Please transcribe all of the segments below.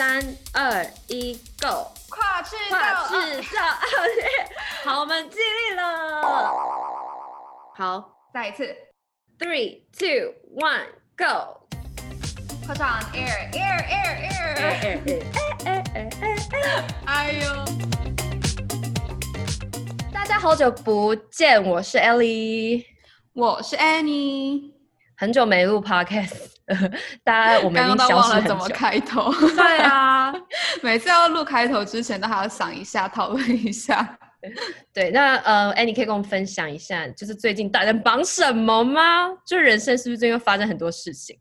三二一，Go！跨制造，跨赤道奥运，好，我们尽力了。好，再一次，Three, two, one, go！快上 air, air, air, air, air, air, air, air, air！哎呦，大家好久不见，我是 Ellie，我是 Annie，很久没录 Podcast。大家，我们已经消失很久。刚都忘了怎么开头？对啊，每次要录开头之前都还要想一下，讨论一下。对，那呃，哎，你可以跟我们分享一下，就是最近大家忙什么吗？就是人生是不是最近发生很多事情？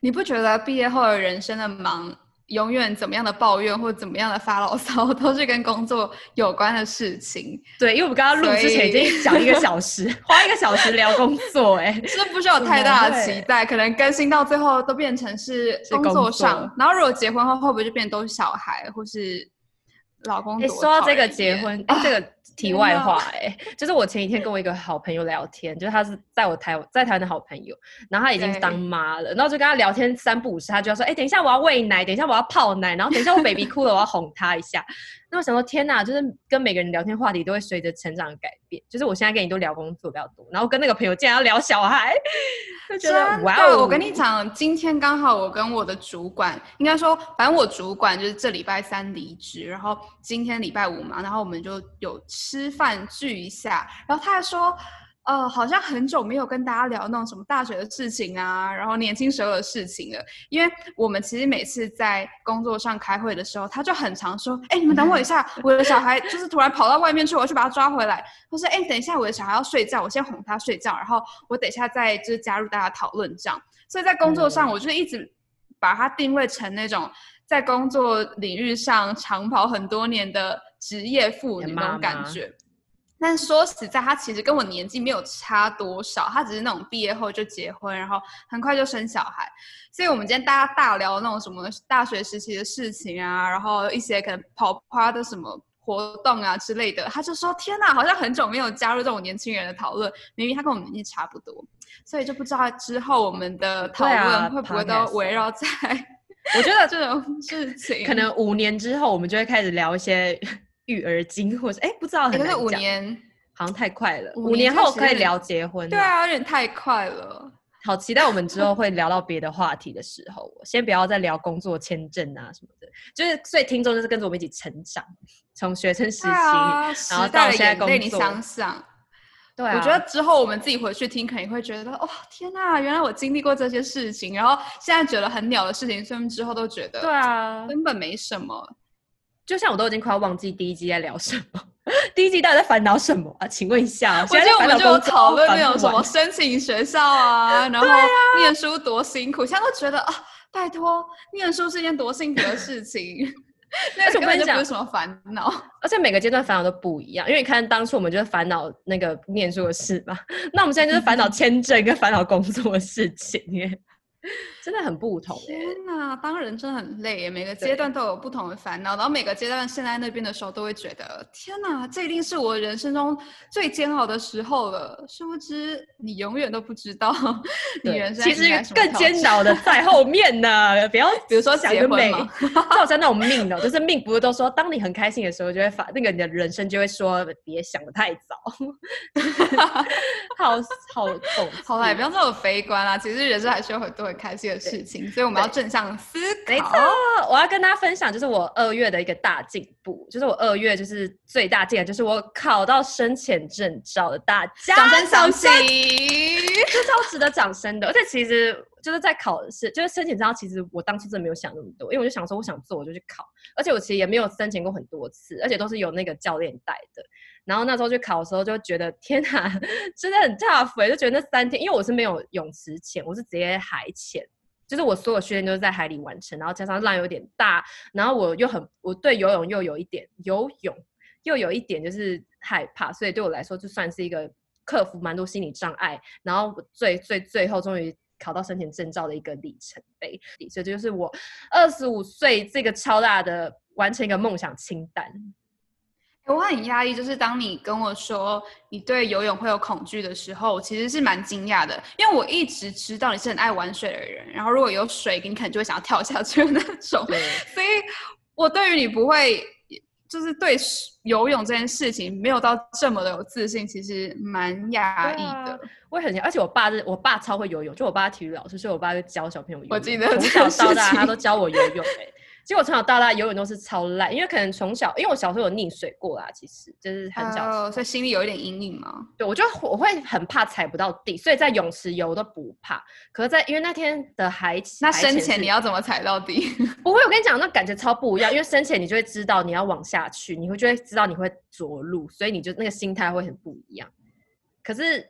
你不觉得毕业后的人生的忙？永远怎么样的抱怨或怎么样的发牢骚，都是跟工作有关的事情。对，因为我们刚刚录之前已经讲一个小 时，花一个小时聊工作，欸，哎，是不需要有太大的期待，可能更新到最后都变成是工作上。作然后如果结婚后，会不会就变成都是小孩或是老公？你说到这个结婚，哎，这个。题外话、欸，哎，就是我前几天跟我一个好朋友聊天，就是他是在我台在台湾的好朋友，然后他已经当妈了，然后就跟他聊天三不五时，他就要说，哎、欸，等一下我要喂奶，等一下我要泡奶，然后等一下我 baby 哭了，我要哄他一下。那我想说，天哪，就是跟每个人聊天话题都会随着成长改变。就是我现在跟你都聊工作比较多，然后跟那个朋友竟然要聊小孩，就觉得哇哦！我跟你讲，今天刚好我跟我的主管，应该说，反正我主管就是这礼拜三离职，然后今天礼拜五嘛，然后我们就有吃饭聚一下，然后他还说。呃，好像很久没有跟大家聊那种什么大学的事情啊，然后年轻时候的事情了。因为我们其实每次在工作上开会的时候，他就很常说：“哎，你们等我一下，我的小孩就是突然跑到外面去，我要去把他抓回来。”或是“哎，等一下，我的小孩要睡觉，我先哄他睡觉，然后我等一下再就是加入大家讨论这样。”所以在工作上，我就一直把他定位成那种在工作领域上长跑很多年的职业妇女那种感觉。但说实在，他其实跟我年纪没有差多少，他只是那种毕业后就结婚，然后很快就生小孩。所以，我们今天大家大聊那种什么大学时期的事情啊，然后一些可能跑趴的什么活动啊之类的。他就说：“天哪，好像很久没有加入这种年轻人的讨论。”明明他跟我们年纪差不多，所以就不知道之后我们的讨论会不会都围绕在……我觉得这种事情，可能五年之后我们就会开始聊一些。育儿经，或者哎，不知道，可是五年好像太快了。五年后可以聊结婚，对啊，有点太快了。好期待我们之后会聊到别的话题的时候，先不要再聊工作签证啊什么的。就是所以听众就是跟着我们一起成长，从学生时期，然后到现在工作。你想想，对，我觉得之后我们自己回去听，肯定会觉得哦，天哪，原来我经历过这些事情，然后现在觉得很鸟的事情，所以我们之后都觉得对啊，根本没什么。就像我都已经快要忘记第一季在聊什么，第一季到底在烦恼什么啊？请问一下，现在我们就讨论那种什么申请学校啊，然后念书多辛苦，现在都觉得啊，拜托，念书是一件多辛苦的事情。而且我跟你讲，有什么烦恼？而且每个阶段烦恼都不一样，因为你看当初我们就是烦恼那个念书的事嘛，那我们现在就是烦恼签证跟烦恼工作的事情耶。真的很不同。天哪，当人真的很累，每个阶段都有不同的烦恼，然后每个阶段现在那边的时候都会觉得，天哪，这一定是我人生中最煎熬的时候了。殊不知，你永远都不知道，你人生其实更煎熬的在后面呢。不要，比如说想得美，造成那种命的，就是命不是都说，当你很开心的时候，就会发那个你的人生就会说，别想的太早。好好懂，好啦，也不要这么悲观啦。其实人生还是有很多很。开心的事情，所以我们要正向思考。没错，我要跟大家分享，就是我二月的一个大进步，就是我二月就是最大进的，就是我考到深浅证照的大家，掌声响起，这超值得掌声的。而且其实就是在考试，就是申请证照，其实我当初真的没有想那么多，因为我就想说，我想做我就去考，而且我其实也没有申请过很多次，而且都是有那个教练带的。然后那时候去考的时候，就觉得天哪，真的很 tough 欸，就觉得那三天，因为我是没有泳池潜，我是直接海潜，就是我所有训练都是在海里完成，然后加上浪有点大，然后我又很，我对游泳又有一点游泳又有一点就是害怕，所以对我来说就算是一个克服蛮多心理障碍，然后最最最后终于考到生前证照的一个里程碑，所以这就是我二十五岁这个超大的完成一个梦想清单。我很压抑，就是当你跟我说你对游泳会有恐惧的时候，我其实是蛮惊讶的，因为我一直知道你是很爱玩水的人，然后如果有水，你可能就会想要跳下去的那种。对，所以我对于你不会，就是对游泳这件事情没有到这么的有自信，其实蛮压抑的。啊、我也很，而且我爸是我爸超会游泳，就我爸体育老师，所以我爸就教小朋友游泳。我记得从小到大他都教我游泳、欸其实我从小到大游泳都是超烂，因为可能从小，因为我小时候有溺水过啦，其实就是很小，uh, 所以心里有一点阴影嘛。对，我就我会很怕踩不到地，所以在泳池游都不怕。可是在，在因为那天的海，那深潜你要怎么踩到底？不会，我跟你讲，那感觉超不一样。因为深潜你就会知道你要往下去，你会就会知道你会着陆，所以你就那个心态会很不一样。可是。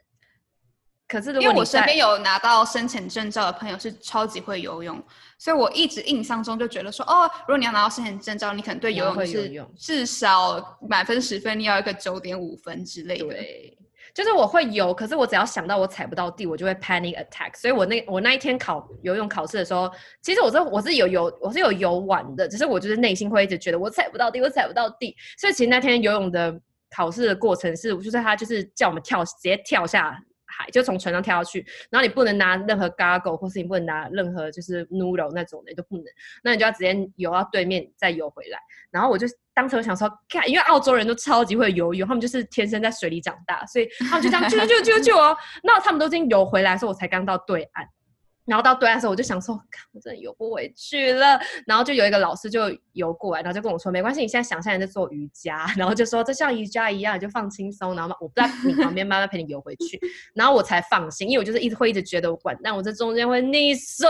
可是，因为我身边有拿到深潜证照的朋友是超级会游泳，所以我一直印象中就觉得说，哦，如果你要拿到深潜证照，你可能对游泳是至少满分十分，你要一个九点五分之类的。对，就是我会游，可是我只要想到我踩不到地，我就会 panic attack。所以我那我那一天考游泳考试的时候，其实我是我是有游我是有游完的，只是我就是内心会一直觉得我踩不到地，我踩不到地。所以其实那天游泳的考试的过程是，就是他就是叫我们跳，直接跳下。海就从船上跳下去，然后你不能拿任何 goggle 或是你不能拿任何就是 noodle 那种的，你都不能。那你就要直接游到对面再游回来。然后我就当时我想说，看，因为澳洲人都超级会游泳，他们就是天生在水里长大，所以他们就这样救救救救哦。那他们都已经游回来所以，我才刚到对岸。然后到对岸的时候，我就想说，我真的游不回去了。然后就有一个老师就游过来，然后就跟我说，没关系，你现在想象你在做瑜伽，然后就说这像瑜伽一样，你就放轻松，然后我在你旁边慢慢陪你游回去。然后我才放心，因为我就是一直会一直觉得我管，但我这中间会溺水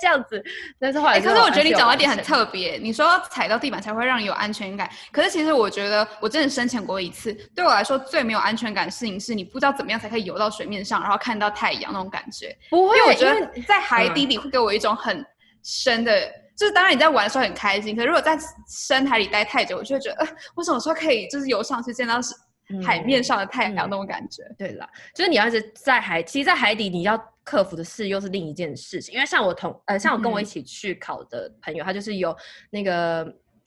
这样子。但是后来，可是我觉得你讲到一点很特别，你说踩到地板才会让你有安全感。可是其实我觉得我真的深潜过一次，对我来说最没有安全感的事情是你不知道怎么样才可以游到水面上，然后看到太阳那种感觉。不会，因为我觉得在海底里会给我一种很深的，嗯、就是当然你在玩的时候很开心，可是如果在深海里待太久，我就会觉得，呃，我什么时候可以就是游上去见到是海面上的太阳那种感觉？对啦，就是你要是在海，其实，在海底你要克服的事又是另一件事情。因为像我同呃，像我跟我一起去考的朋友，嗯、他就是有那个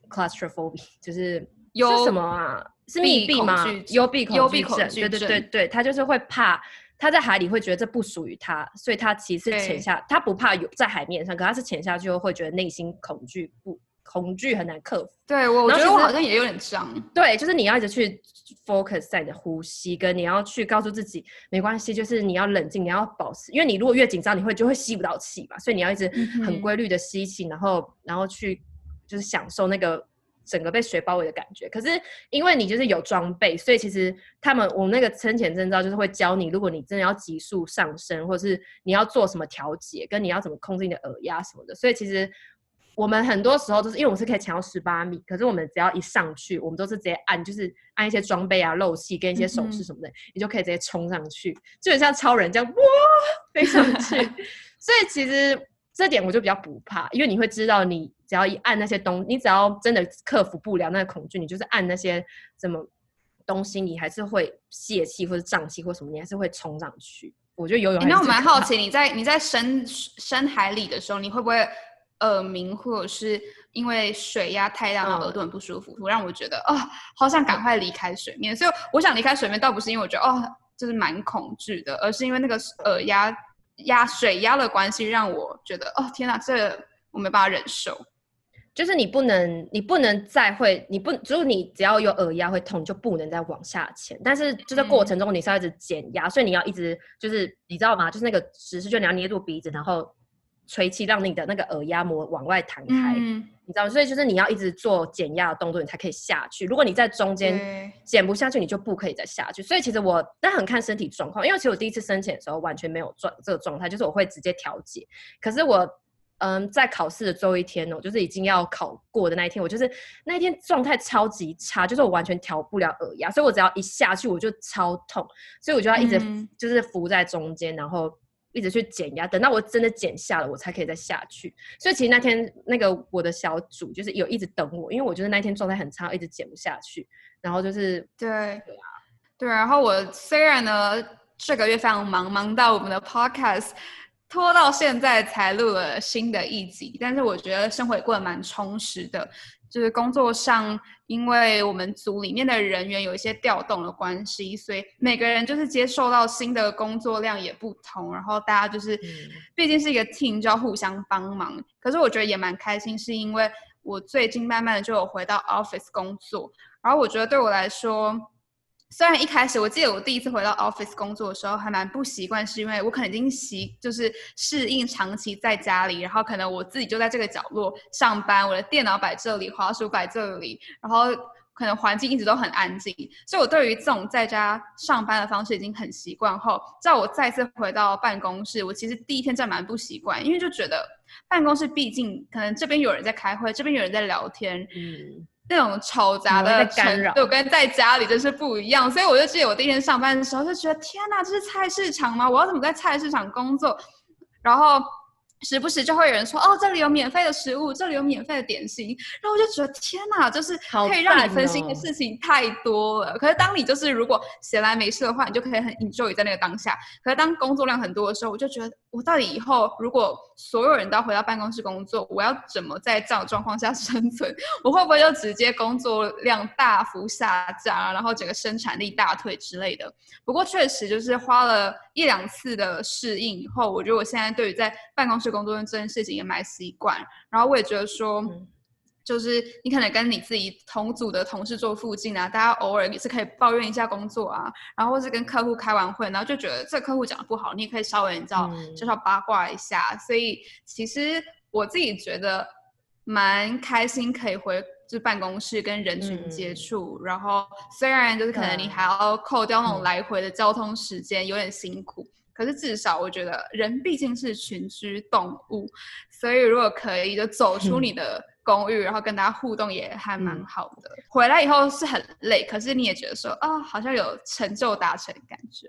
claustrophobia，就是有什么啊？是密闭吗？幽闭恐惧症。对对对对，他就是会怕。他在海里会觉得这不属于他，所以他其实潜下，他不怕有在海面上，可他是潜下去后会觉得内心恐惧，不恐惧很难克服。对，我我觉得我好像也有点这样。对，就是你要一直去 focus 在你的呼吸，跟你要去告诉自己没关系，就是你要冷静，你要保持，因为你如果越紧张，你会就会吸不到气嘛，所以你要一直很规律的吸气，然后然后去就是享受那个。整个被水包围的感觉，可是因为你就是有装备，所以其实他们我们那个深潜证照就是会教你，如果你真的要急速上升，或者是你要做什么调节，跟你要怎么控制你的耳压什么的。所以其实我们很多时候都是因为我们是可以潜到十八米，可是我们只要一上去，我们都是直接按，就是按一些装备啊、漏气跟一些手势什么的，嗯、你就可以直接冲上去，就很像超人这样哇飞上去。所以其实。这点我就比较不怕，因为你会知道，你只要一按那些东，你只要真的克服不了那个恐惧，你就是按那些什么东西，你还是会泄气或者胀气或什么，你还是会冲上去。我觉得游泳。那我蛮好奇，你在你在深深海里的时候，你会不会耳鸣，或者是因为水压太大，然后耳朵很不舒服，让我觉得哦，好想赶快离开水面。所以我想离开水面，倒不是因为我觉得哦，就是蛮恐惧的，而是因为那个耳压。压水压的关系让我觉得，哦天哪，这个、我没办法忍受。就是你不能，你不能再会，你不，就是你只要有耳压会痛，就不能再往下潜。但是就在过程中，你是要一直减压，嗯、所以你要一直就是你知道吗？就是那个指示，就你要捏住鼻子，然后。吹气，让你的那个耳压膜往外弹开，嗯、你知道吗，所以就是你要一直做减压的动作，你才可以下去。如果你在中间减不下去，你就不可以再下去。所以其实我但很看身体状况，因为其实我第一次深潜的时候完全没有状这个状态，就是我会直接调节。可是我嗯，在考试的最后一天哦，就是已经要考过的那一天，我就是那一天状态超级差，就是我完全调不了耳压，所以我只要一下去我就超痛，所以我就要一直就是浮在中间，然后。一直去减压，等到我真的减下了，我才可以再下去。所以其实那天那个我的小组就是有一直等我，因为我觉得那天状态很差，一直减不下去。然后就是对对啊，对。然后我虽然呢这个月非常忙，忙到我们的 podcast 拖到现在才录了新的一集，但是我觉得生活也过得蛮充实的。就是工作上，因为我们组里面的人员有一些调动的关系，所以每个人就是接受到新的工作量也不同，然后大家就是，嗯、毕竟是一个 team，就要互相帮忙。可是我觉得也蛮开心，是因为我最近慢慢的就有回到 office 工作，然后我觉得对我来说。虽然一开始我记得我第一次回到 office 工作的时候还蛮不习惯，是因为我可能已经习就是适应长期在家里，然后可能我自己就在这个角落上班，我的电脑摆这里，滑鼠摆这里，然后可能环境一直都很安静，所以我对于这种在家上班的方式已经很习惯后，在我再次回到办公室，我其实第一天真的蛮不习惯，因为就觉得办公室毕竟可能这边有人在开会，这边有人在聊天，嗯。那种嘈杂的干扰，就跟在家里真是不一样。所以我就记得我第一天上班的时候，就觉得天哪，这是菜市场吗？我要怎么在菜市场工作？然后。时不时就会有人说哦，这里有免费的食物，这里有免费的点心，然后我就觉得天哪，就是可以让你分心的事情太多了。哦、可是当你就是如果闲来没事的话，你就可以很 enjoy 在那个当下。可是当工作量很多的时候，我就觉得我到底以后如果所有人都要回到办公室工作，我要怎么在这样的状况下 生存？我会不会就直接工作量大幅下降，然后整个生产力大退之类的？不过确实就是花了一两次的适应以后，我觉得我现在对于在办公室工作这件事情也蛮习惯，然后我也觉得说，嗯、就是你可能跟你自己同组的同事坐附近啊，大家偶尔也是可以抱怨一下工作啊，然后或是跟客户开完会，然后就觉得这客户讲的不好，你也可以稍微你知道，嗯、就是要八卦一下。所以其实我自己觉得蛮开心，可以回就办公室跟人群接触。嗯、然后虽然就是可能你还要扣掉那种来回的交通时间，嗯、有点辛苦。可是至少我觉得人毕竟是群居动物，所以如果可以就走出你的公寓，嗯、然后跟大家互动也还蛮好的。嗯、回来以后是很累，可是你也觉得说啊、哦，好像有成就达成感觉。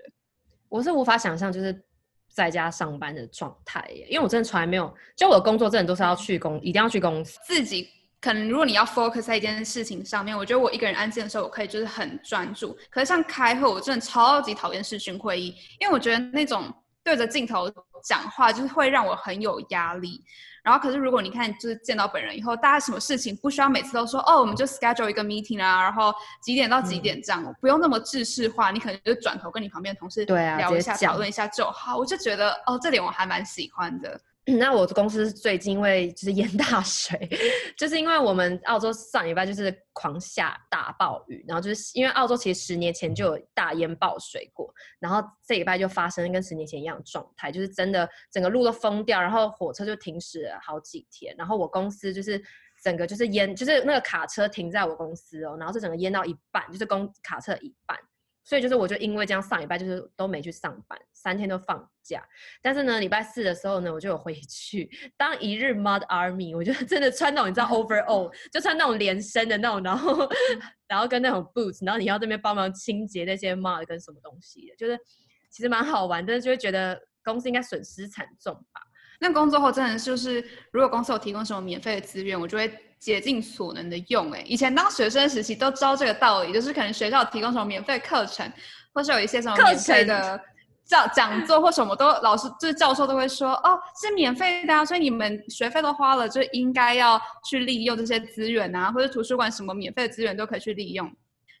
我是无法想象就是在家上班的状态耶，因为我真的从来没有，就我的工作真的都是要去公，一定要去公司自己。可能如果你要 focus 在一件事情上面，我觉得我一个人安静的时候，我可以就是很专注。可是像开会，我真的超级讨厌视讯会议，因为我觉得那种对着镜头讲话就是会让我很有压力。然后可是如果你看就是见到本人以后，大家什么事情不需要每次都说哦，我们就 schedule 一个 meeting 啊，然后几点到几点这样，嗯、不用那么制式化，你可能就转头跟你旁边的同事聊一下，讨论、啊、一下就好。我就觉得哦，这点我还蛮喜欢的。那我公司最近因为就是淹大水，就是因为我们澳洲上礼拜就是狂下大暴雨，然后就是因为澳洲其实十年前就有大淹暴水过，然后这礼拜就发生跟十年前一样状态，就是真的整个路都封掉，然后火车就停驶了好几天，然后我公司就是整个就是淹，就是那个卡车停在我公司哦，然后是整个淹到一半，就是公卡车一半。所以就是，我就因为这样，上礼拜就是都没去上班，三天都放假。但是呢，礼拜四的时候呢，我就有回去当一日 Mud Army。我就真的穿那种你知道 overall，就穿那种连身的那种，然后 然后跟那种 boots，然后你要这边帮忙清洁那些 mud 跟什么东西的，就是其实蛮好玩，但是就会觉得公司应该损失惨重吧。那工作后真的就是，如果公司有提供什么免费的资源，我就会。竭尽所能的用，哎，以前当学生时期都知道这个道理，就是可能学校提供什么免费课程，或是有一些什么免费的教讲座或什么都，都老师就是教授都会说，哦，是免费的啊，所以你们学费都花了，就应该要去利用这些资源啊，或者图书馆什么免费的资源都可以去利用。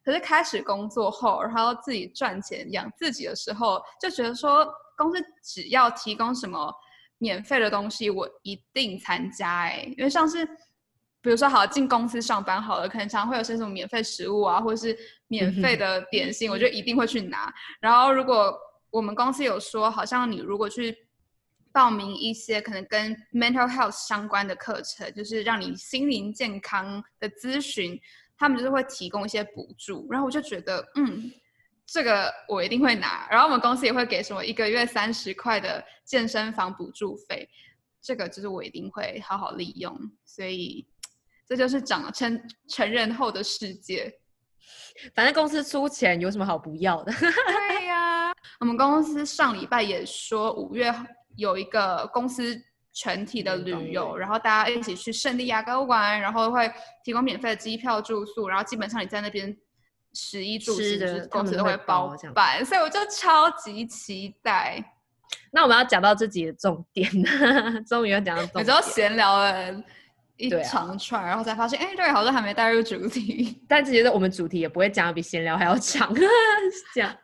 可是开始工作后，然后自己赚钱养自己的时候，就觉得说，公司只要提供什么免费的东西，我一定参加，哎，因为像是。比如说，好进公司上班好了，可能常会有些什么免费食物啊，或者是免费的点心，我就一定会去拿。然后，如果我们公司有说，好像你如果去报名一些可能跟 mental health 相关的课程，就是让你心灵健康的咨询，他们就是会提供一些补助。然后我就觉得，嗯，这个我一定会拿。然后我们公司也会给什么一个月三十块的健身房补助费，这个就是我一定会好好利用。所以。这就是长成成人后的世界，反正公司出钱，有什么好不要的？对呀、啊，我们公司上礼拜也说五月有一个公司全体的旅游，然后大家一起去圣地亚哥玩，然后会提供免费的机票住宿，然后基本上你在那边食衣住行，公司都会包办，所以我就超级期待。那我们要讲到自己的重点，终于要讲到重点。你知道闲聊了一长串，啊、然后才发现，哎，对，好像还没带入主题。但是觉得我们主题也不会讲的比闲聊还要长，这样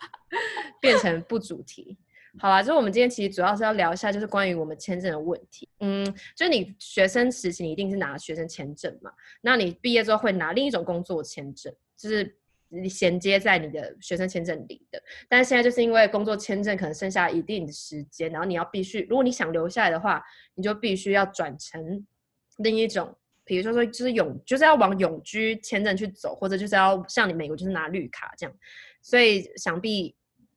变成不主题。好啦，就是我们今天其实主要是要聊一下，就是关于我们签证的问题。嗯，就是你学生时期你一定是拿学生签证嘛，那你毕业之后会拿另一种工作签证，就是你衔接在你的学生签证里的。但是现在就是因为工作签证可能剩下一定的时间，然后你要必须，如果你想留下来的话，你就必须要转成另一种，比如说说就是永，就是要往永居签证去走，或者就是要像你美国就是拿绿卡这样。所以想必。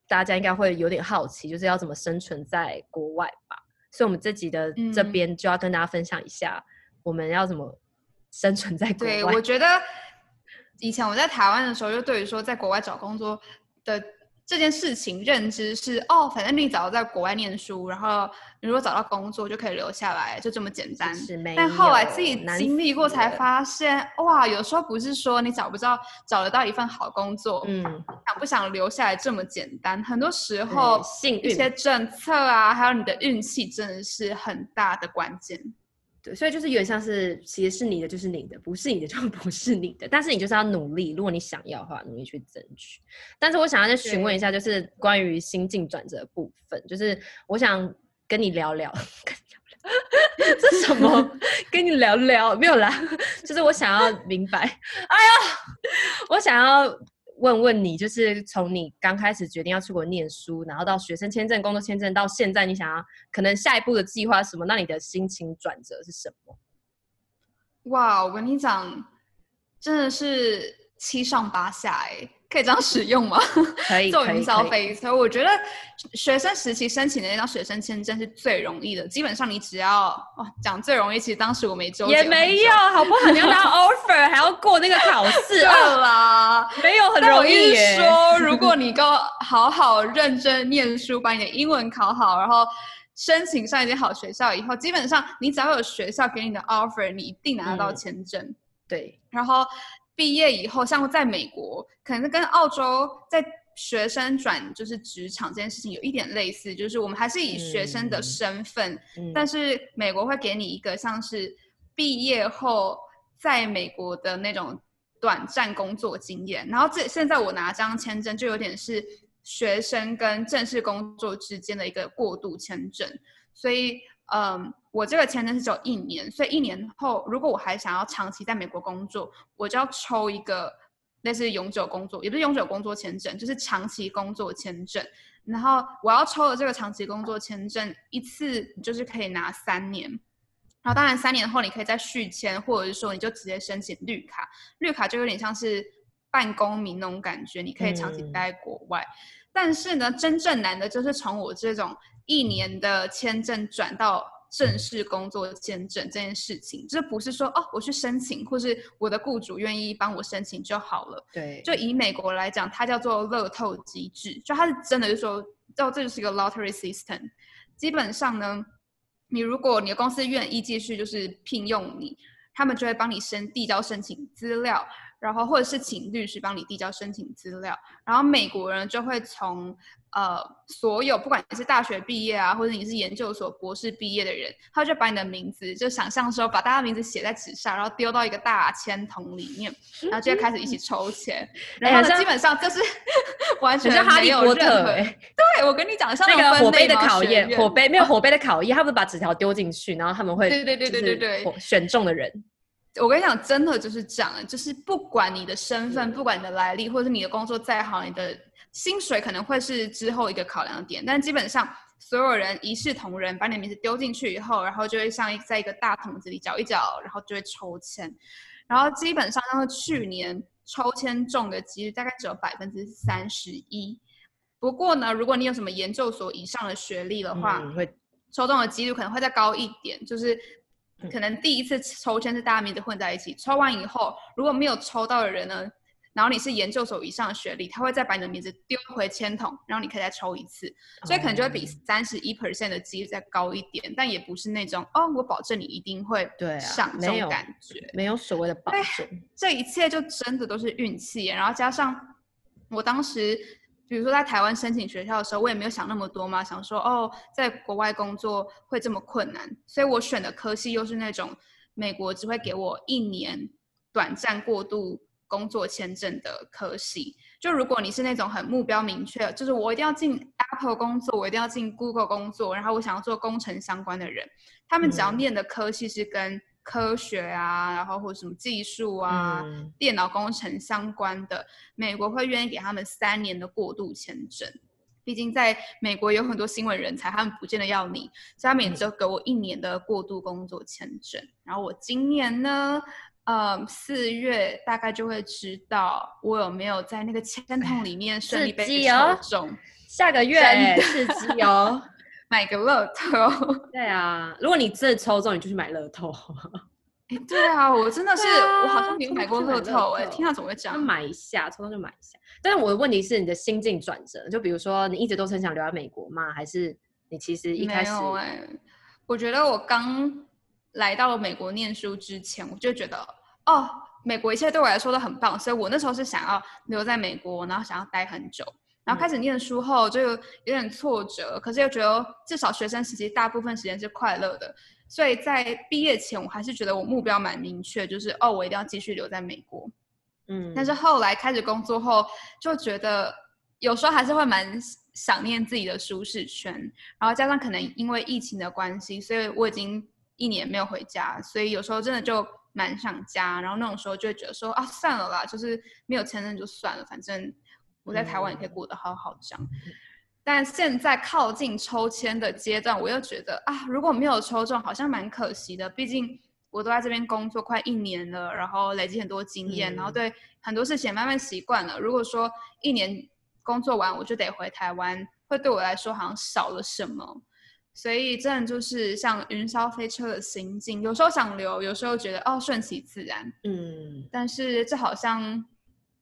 大家应该会有点好奇，就是要怎么生存在国外吧？所以，我们这集的这边就要跟大家分享一下，我们要怎么生存在国外。对，我觉得以前我在台湾的时候，就对于说在国外找工作的。这件事情认知是哦，反正你只要在国外念书，然后你如果找到工作就可以留下来，就这么简单。是没。但后来自己经历过才发现，哇，有时候不是说你找不到找得到一份好工作，嗯，想不想留下来这么简单。很多时候，幸运一些政策啊，还有你的运气，真的是很大的关键。对，所以就是有点像是，其实是你的就是你的，不是你的就不是你的。但是你就是要努力，如果你想要的话，努力去争取。但是我想要再询问一下，就是关于心境转折的部分，就是我想跟你聊聊，跟你聊聊，这什么？跟你聊聊没有啦，就是我想要明白。哎呀，我想要。问问你，就是从你刚开始决定要出国念书，然后到学生签证、工作签证，到现在你想要可能下一步的计划是什么？那你的心情转折是什么？哇，我跟你讲，真的是七上八下哎。可以这样使用吗？可以，做营销费。所以我觉得学生时期申请的那张学生签证是最容易的。基本上你只要哦，讲最容易，其实当时我没周也没有，好不好？你要拿 offer，还要过那个考试，对啦，没有很容易耶。说如果你够好好认真念书，把你的英文考好，然后申请上一间好学校以后，基本上你只要有学校给你的 offer，你一定拿得到签证。嗯、对，然后。毕业以后，像在美国，可能跟澳洲在学生转就是职场这件事情有一点类似，就是我们还是以学生的身份，嗯嗯、但是美国会给你一个像是毕业后在美国的那种短暂工作经验。然后这现在我拿这张签证，就有点是学生跟正式工作之间的一个过渡签证，所以。嗯，我这个签证是只有一年，所以一年后，如果我还想要长期在美国工作，我就要抽一个类似永久工作，也不是永久工作签证，就是长期工作签证。然后我要抽的这个长期工作签证，一次就是可以拿三年。然后当然三年后你可以再续签，或者是说你就直接申请绿卡。绿卡就有点像是半公民那种感觉，你可以长期待在国外。嗯、但是呢，真正难的就是从我这种。一年的签证转到正式工作签证这件事情，这不是说哦，我去申请，或是我的雇主愿意帮我申请就好了。对，就以美国来讲，它叫做乐透机制，就它是真的就是说，哦，这就是一个 lottery system。基本上呢，你如果你的公司愿意继续就是聘用你，他们就会帮你申递交申请资料，然后或者是请律师帮你递交申请资料，然后美国人就会从。呃，所有不管你是大学毕业啊，或者你是研究所博士毕业的人，他就把你的名字，就想象说把大家名字写在纸上，然后丢到一个大签筒里面，然后就开始一起抽签。然后呢，基本上就是 完全没有任何。对，我跟你讲，像那个火杯的考验，火杯没有火杯的考验，他们把纸条丢进去，然后他们会对对对对对对选中的人。我跟你讲，真的就是这样，就是不管你的身份，不管你的来历，或者是你的工作再好，你的。薪水可能会是之后一个考量点，但基本上所有人一视同仁，把你的名字丢进去以后，然后就会像在一个大桶子里搅一搅，然后就会抽签，然后基本上像是去年抽签中的几率大概只有百分之三十一。不过呢，如果你有什么研究所以上的学历的话，嗯、会抽中的几率可能会再高一点，就是可能第一次抽签是大家名字混在一起，抽完以后如果没有抽到的人呢？然后你是研究所以上的学历，他会再把你的名字丢回签筒，然后你可以再抽一次，所以可能就会比三十一 percent 的几率再高一点，但也不是那种哦，我保证你一定会上这种感觉，没有所谓的保证，这一切就真的都是运气，然后加上我当时比如说在台湾申请学校的时候，我也没有想那么多嘛，想说哦，在国外工作会这么困难，所以我选的科系又是那种美国只会给我一年短暂过渡工作签证的科系。就如果你是那种很目标明确，就是我一定要进 Apple 工作，我一定要进 Google 工作，然后我想要做工程相关的人，他们只要念的科系是跟科学啊，然后或者什么技术啊、嗯、电脑工程相关的，美国会愿意给他们三年的过渡签证。毕竟在美国有很多新闻人才，他们不见得要你，所以他们也只有给我一年的过渡工作签证。嗯、然后我今年呢，呃，四月大概就会知道我有没有在那个签筒里面顺利被抽中。下个月是机哦。买个乐透，对啊，如果你真的抽中，你就去买乐透。哎，对啊，我真的是，啊、我好像没有买过乐透哎，听到怎么会这样？买一下，抽中就买一下。但是我的问题是，你的心境转折，就比如说，你一直都是很想留在美国吗？还是你其实一开始？没有哎，我觉得我刚来到了美国念书之前，我就觉得，哦，美国一切对我来说都很棒，所以我那时候是想要留在美国，然后想要待很久。然后开始念书后就有点挫折，可是又觉得至少学生时期大部分时间是快乐的，所以在毕业前我还是觉得我目标蛮明确，就是哦，我一定要继续留在美国。嗯，但是后来开始工作后，就觉得有时候还是会蛮想念自己的舒适圈，然后加上可能因为疫情的关系，所以我已经一年没有回家，所以有时候真的就蛮想家，然后那种时候就会觉得说啊，算了啦，就是没有签证就算了，反正。我在台湾也可以过得好好这样，但现在靠近抽签的阶段，我又觉得啊，如果没有抽中，好像蛮可惜的。毕竟我都在这边工作快一年了，然后累积很多经验，嗯、然后对很多事情慢慢习惯了。如果说一年工作完我就得回台湾，会对我来说好像少了什么。所以真的就是像云霄飞车的心境，有时候想留，有时候觉得哦，顺其自然。嗯，但是这好像。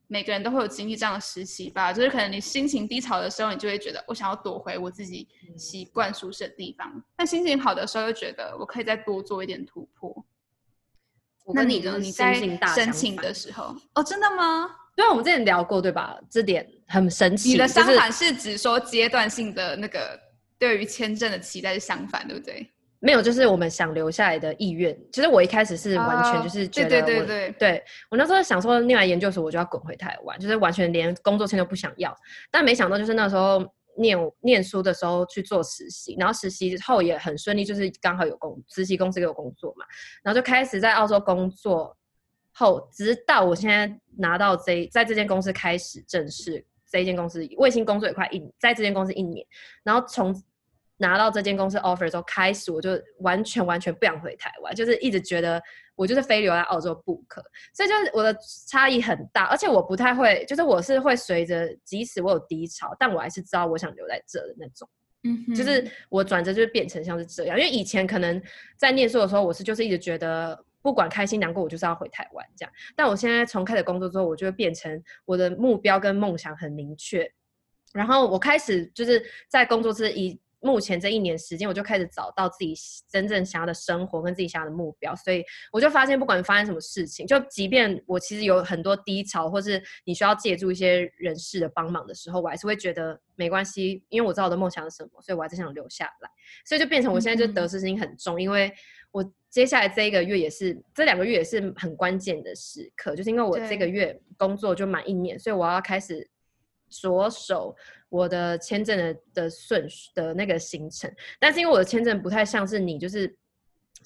每个人都会有经历这样的时期吧，就是可能你心情低潮的时候，你就会觉得我想要躲回我自己习惯舒适的地方；嗯、但心情好的时候，又觉得我可以再多做一点突破。那你呢？你在申请的时候，哦，真的吗？对啊，我们之前聊过，对吧？这点很神奇。你的相反是指说阶段性的那个对于签证的期待是相反，对不对？没有，就是我们想留下来的意愿。其实我一开始是完全就是觉得，对对对对，对我那时候想说，念完研究所我就要滚回台湾，就是完全连工作签都不想要。但没想到，就是那时候念念书的时候去做实习，然后实习后也很顺利，就是刚好有工实习公司给我工作嘛，然后就开始在澳洲工作。后直到我现在拿到这在这间公司开始正式这一间公司卫星工作也快一在这间公司一年，然后从。拿到这间公司 offer 之后，开始我就完全完全不想回台湾，就是一直觉得我就是非留在澳洲不可，所以就是我的差异很大，而且我不太会，就是我是会随着，即使我有低潮，但我还是知道我想留在这的那种，嗯哼，就是我转折就是变成像是这样，因为以前可能在念书的时候，我是就是一直觉得不管开心难过，我就是要回台湾这样，但我现在从开始工作之后，我就会变成我的目标跟梦想很明确，然后我开始就是在工作之一。目前这一年时间，我就开始找到自己真正想要的生活跟自己想要的目标，所以我就发现，不管发生什么事情，就即便我其实有很多低潮，或是你需要借助一些人事的帮忙的时候，我还是会觉得没关系，因为我知道我的梦想是什么，所以我还是想留下来。所以就变成我现在就得失心很重，嗯、因为我接下来这一个月也是，这两个月也是很关键的时刻，就是因为我这个月工作就满一年，所以我要开始着手。我的签证的的顺序的那个行程，但是因为我的签证不太像是你，就是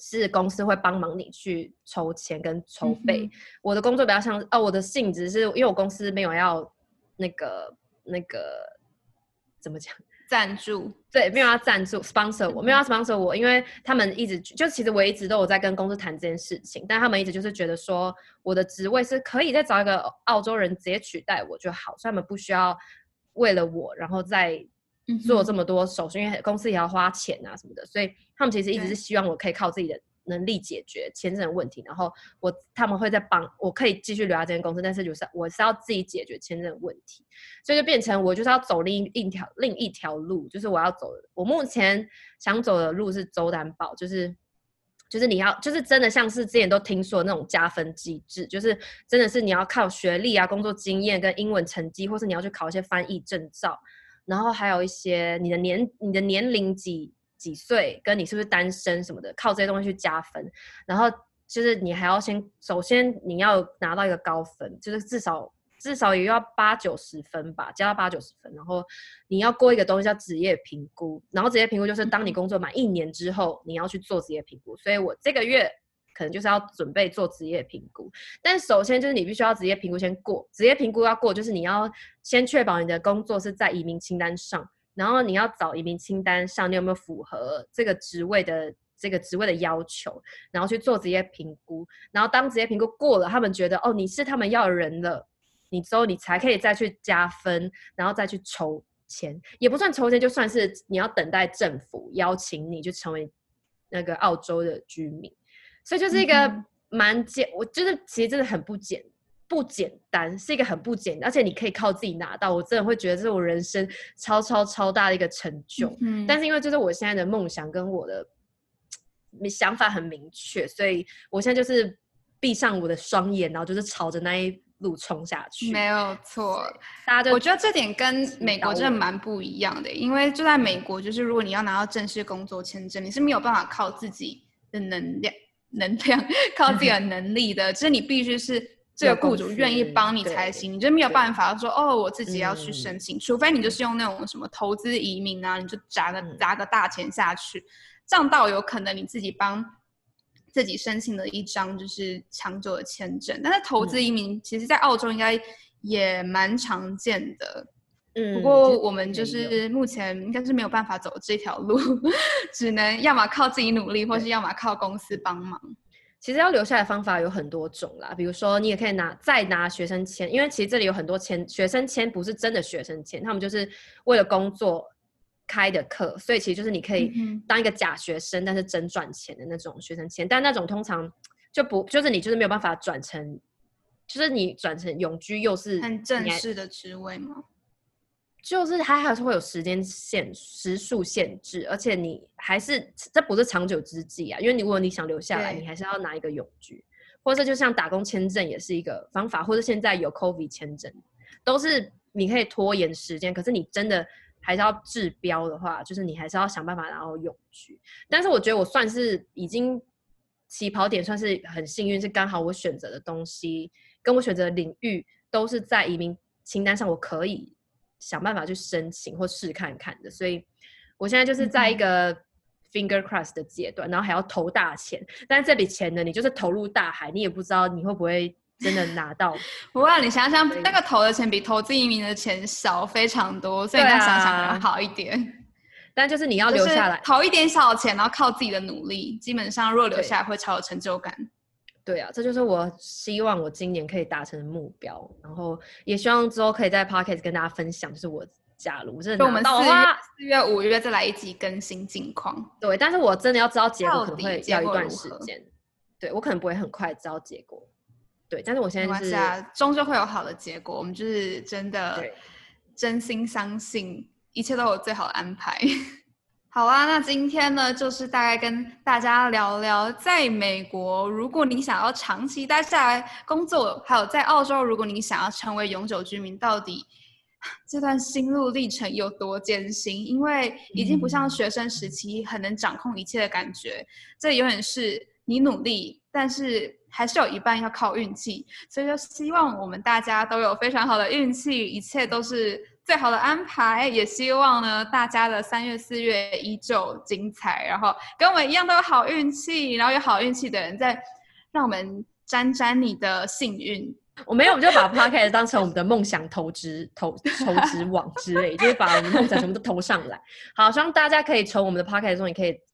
是公司会帮忙你去筹钱跟筹备。嗯、我的工作比较像哦，我的性质是因为我公司没有要那个那个怎么讲赞助，对，没有要赞助 sponsor 我，没有要 sponsor 我，因为他们一直就其实我一直都有在跟公司谈这件事情，但他们一直就是觉得说我的职位是可以再找一个澳洲人直接取代我就好，所以他们不需要。为了我，然后再做这么多手续，嗯、因为公司也要花钱啊什么的，所以他们其实一直是希望我可以靠自己的能力解决签证的问题。然后我他们会在帮我，可以继续留在这间公司，但是就是我是要自己解决签证的问题，所以就变成我就是要走另一条另一条路，就是我要走我目前想走的路是周担保，就是就是你要，就是真的像是之前都听说的那种加分机制，就是真的是你要靠学历啊、工作经验跟英文成绩，或是你要去考一些翻译证照，然后还有一些你的年、你的年龄几几岁，跟你是不是单身什么的，靠这些东西去加分。然后就是你还要先，首先你要拿到一个高分，就是至少。至少也要八九十分吧，加到八九十分，然后你要过一个东西叫职业评估，然后职业评估就是当你工作满一年之后，你要去做职业评估。所以我这个月可能就是要准备做职业评估，但首先就是你必须要职业评估先过，职业评估要过，就是你要先确保你的工作是在移民清单上，然后你要找移民清单上你有没有符合这个职位的这个职位的要求，然后去做职业评估，然后当职业评估过了，他们觉得哦你是他们要的人了。你之后你才可以再去加分，然后再去筹钱，也不算筹钱，就算是你要等待政府邀请你就成为那个澳洲的居民，所以就是一个蛮简，我就是其实真的很不简不简单，是一个很不简单，而且你可以靠自己拿到，我真的会觉得这是我人生超超超大的一个成就。嗯，但是因为就是我现在的梦想跟我的想法很明确，所以我现在就是闭上我的双眼，然后就是朝着那一。路冲下去，没有错。大家就我觉得这点跟美国真的蛮不一样的，因为就在美国，就是如果你要拿到正式工作签证，你是没有办法靠自己的能量、能量 靠自己的 能力的，就是你必须是这个雇主愿意帮你才行，你就没有办法说哦，我自己要去申请，除非你就是用那种什么投资移民啊，你就砸个砸个大钱下去，这样倒有可能你自己帮。自己申请了一张就是长久的签证，但是投资移民其实，在澳洲应该也蛮常见的。嗯，不过我们就是目前应该是没有办法走这条路，只能要么靠自己努力，或是要么靠公司帮忙。其实要留下来的方法有很多种啦，比如说你也可以拿再拿学生签，因为其实这里有很多签学生签不是真的学生签，他们就是为了工作。开的课，所以其实就是你可以当一个假学生，嗯、但是真赚钱的那种学生签，但那种通常就不就是你就是没有办法转成，就是你转成永居又是很正式的职位吗？就是它还是会有时间限时数限制，而且你还是这不是长久之计啊，因为你如果你想留下来，你还是要拿一个永居，或者就像打工签证也是一个方法，或者现在有 COVID 签证，都是你可以拖延时间，可是你真的。还是要治标的话，就是你还是要想办法然后永居。但是我觉得我算是已经起跑点算是很幸运，是刚好我选择的东西跟我选择的领域都是在移民清单上，我可以想办法去申请或试看看的。所以我现在就是在一个 finger cross 的阶段，然后还要投大钱。但是这笔钱呢，你就是投入大海，你也不知道你会不会。真的拿到？不过你想想，那个投的钱比投资移民的钱少非常多，所以你要想想好一点。但就是你要留下来，投一点小钱，然后靠自己的努力，基本上若留下来会超有成就感。对啊，这就是我希望我今年可以达成的目标。然后也希望之后可以在 Podcast 跟大家分享，就是我假如真的拿到的话，四月、五月再来一集更新近况。对，但是我真的要知道结果，可能会要一段时间。对，我可能不会很快知道结果。对，但是我现在是终究会有好的结果。我们就是真的真心相信一切都有最好的安排。好啊，那今天呢，就是大概跟大家聊聊，在美国，如果你想要长期待下来工作，还有在澳洲，如果你想要成为永久居民，到底这段心路历程有多艰辛？因为已经不像学生时期很能掌控一切的感觉，这永远是你努力，但是。还是有一半要靠运气，所以就希望我们大家都有非常好的运气，一切都是最好的安排。也希望呢，大家的三月、四月依旧精彩，然后跟我们一样都有好运气，然后有好运气的人在让我们沾沾你的幸运。我没有，我们就把 Podcast 当成我们的梦想投资投投资网之类，就是把我们梦想全部都投上来。好，希望大家可以从我们的 Podcast 中也可以。